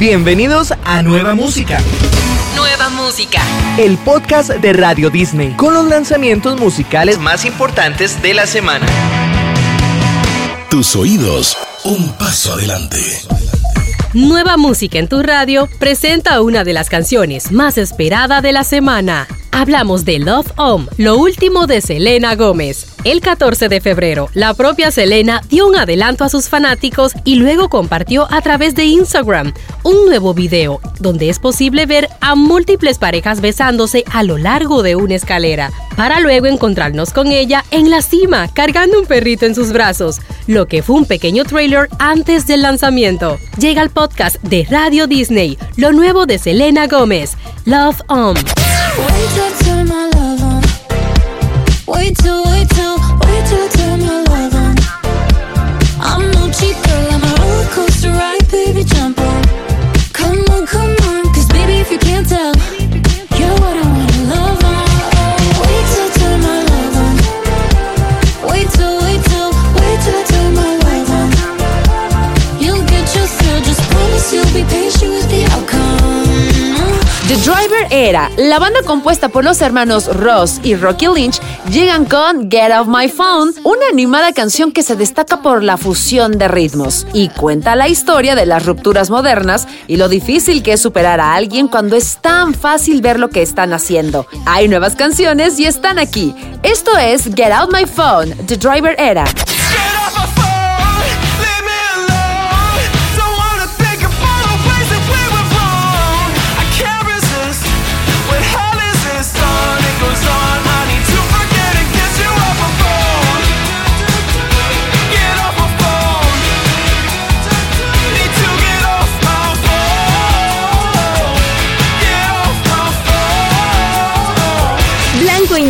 Bienvenidos a Nueva Música. Nueva Música. El podcast de Radio Disney con los lanzamientos musicales más importantes de la semana. Tus oídos, un paso adelante. Nueva Música en tu radio presenta una de las canciones más esperadas de la semana. Hablamos de Love Home, lo último de Selena Gómez. El 14 de febrero, la propia Selena dio un adelanto a sus fanáticos y luego compartió a través de Instagram un nuevo video donde es posible ver a múltiples parejas besándose a lo largo de una escalera, para luego encontrarnos con ella en la cima cargando un perrito en sus brazos, lo que fue un pequeño trailer antes del lanzamiento. Llega el podcast de Radio Disney, lo nuevo de Selena Gómez, Love Home. Era. La banda compuesta por los hermanos Ross y Rocky Lynch llegan con Get Off My Phone, una animada canción que se destaca por la fusión de ritmos y cuenta la historia de las rupturas modernas y lo difícil que es superar a alguien cuando es tan fácil ver lo que están haciendo. Hay nuevas canciones y están aquí. Esto es Get Out My Phone, The Driver Era.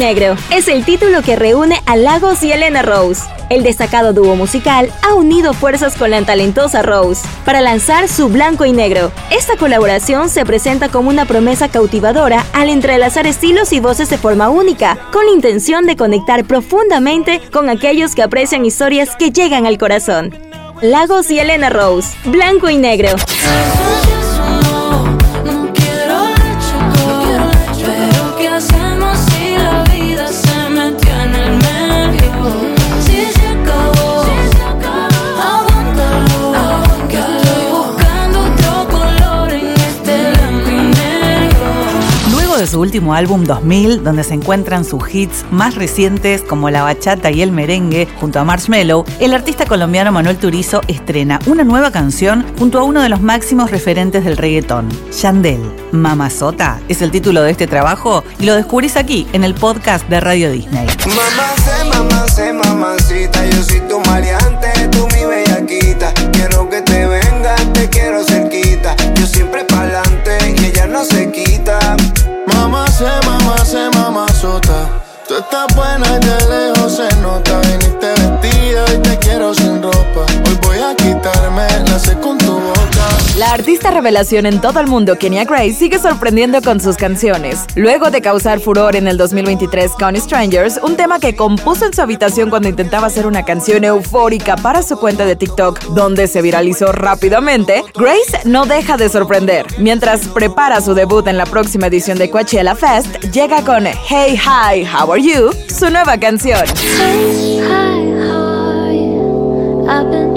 Negro es el título que reúne a Lagos y Elena Rose. El destacado dúo musical ha unido fuerzas con la talentosa Rose para lanzar su Blanco y Negro. Esta colaboración se presenta como una promesa cautivadora al entrelazar estilos y voces de forma única, con la intención de conectar profundamente con aquellos que aprecian historias que llegan al corazón. Lagos y Elena Rose, Blanco y Negro. Su último álbum 2000, donde se encuentran sus hits más recientes como la bachata y el merengue junto a Marshmello, el artista colombiano Manuel Turizo estrena una nueva canción junto a uno de los máximos referentes del reggaetón, Yandel. Mamazota es el título de este trabajo y lo descubrís aquí en el podcast de Radio Disney. Mamá sé, mamacita, yo soy tu maleante, Artista revelación en todo el mundo, Kenya Grace, sigue sorprendiendo con sus canciones. Luego de causar furor en el 2023 con Strangers, un tema que compuso en su habitación cuando intentaba hacer una canción eufórica para su cuenta de TikTok, donde se viralizó rápidamente, Grace no deja de sorprender. Mientras prepara su debut en la próxima edición de Coachella Fest, llega con Hey Hi, How Are You, su nueva canción. Hey, hi, how are you? I've been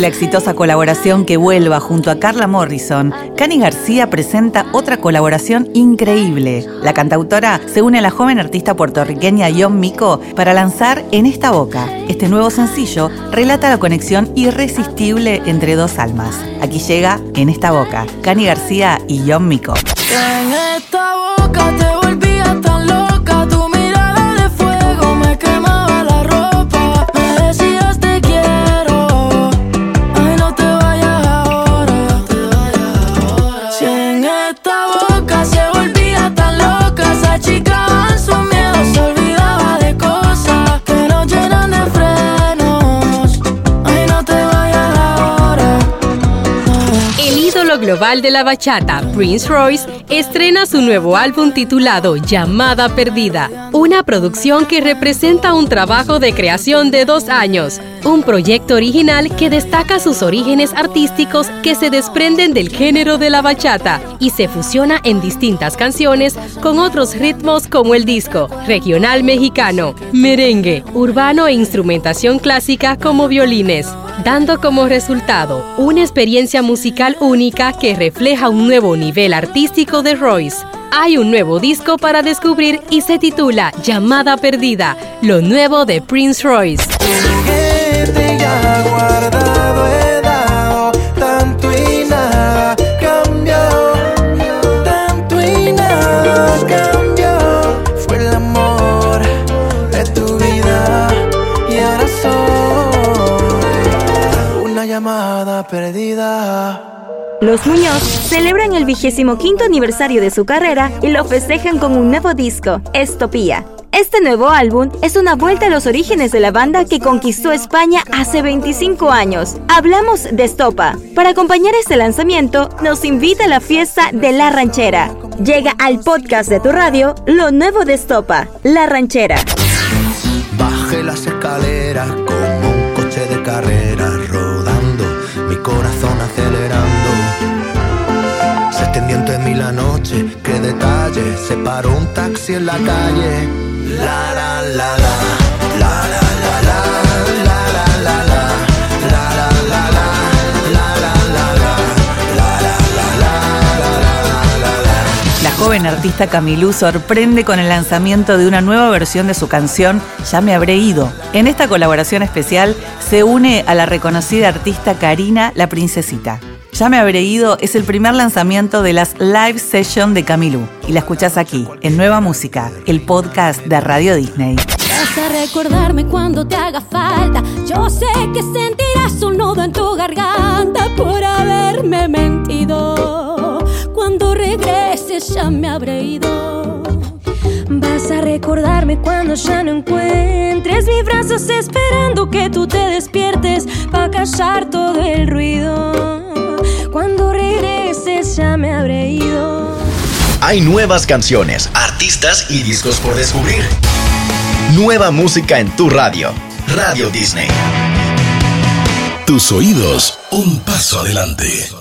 la exitosa colaboración que vuelva junto a Carla Morrison, Cani García presenta otra colaboración increíble. La cantautora se une a la joven artista puertorriqueña John Mico para lanzar En esta boca. Este nuevo sencillo relata la conexión irresistible entre dos almas. Aquí llega En esta boca, Cani García y John Mico. En esta boca te global de la bachata, Prince Royce, estrena su nuevo álbum titulado Llamada Perdida, una producción que representa un trabajo de creación de dos años, un proyecto original que destaca sus orígenes artísticos que se desprenden del género de la bachata y se fusiona en distintas canciones con otros ritmos como el disco, regional mexicano, merengue, urbano e instrumentación clásica como violines dando como resultado una experiencia musical única que refleja un nuevo nivel artístico de Royce. Hay un nuevo disco para descubrir y se titula Llamada Perdida, lo nuevo de Prince Royce. Perdida. Los Muñoz celebran el vigésimo quinto aniversario de su carrera y lo festejan con un nuevo disco, Estopía. Este nuevo álbum es una vuelta a los orígenes de la banda que conquistó España hace 25 años. Hablamos de Estopa. Para acompañar este lanzamiento, nos invita a la fiesta de La Ranchera. Llega al podcast de tu radio lo nuevo de Estopa, La Ranchera. Baje las escaleras como un coche de carrera acelerando. Se extendió entre mí la noche, qué detalle. Se paró un taxi en la calle. La la la la, la la joven artista Camilú sorprende con el lanzamiento de una nueva versión de su canción Ya me habré ido. En esta colaboración especial se une a la reconocida artista Karina La Princesita. Ya me habré ido es el primer lanzamiento de las live session de Camilú y la escuchás aquí, en Nueva Música, el podcast de Radio Disney. Vas recordarme cuando te haga falta. Yo sé que sentirás un nudo en tu garganta por haberme mentido. Ya me habré ido. Vas a recordarme cuando ya no encuentres mis brazos esperando que tú te despiertes para callar todo el ruido. Cuando regreses ya me habré ido. Hay nuevas canciones, artistas y discos por descubrir. Nueva música en tu radio. Radio Disney. Tus oídos, un paso adelante.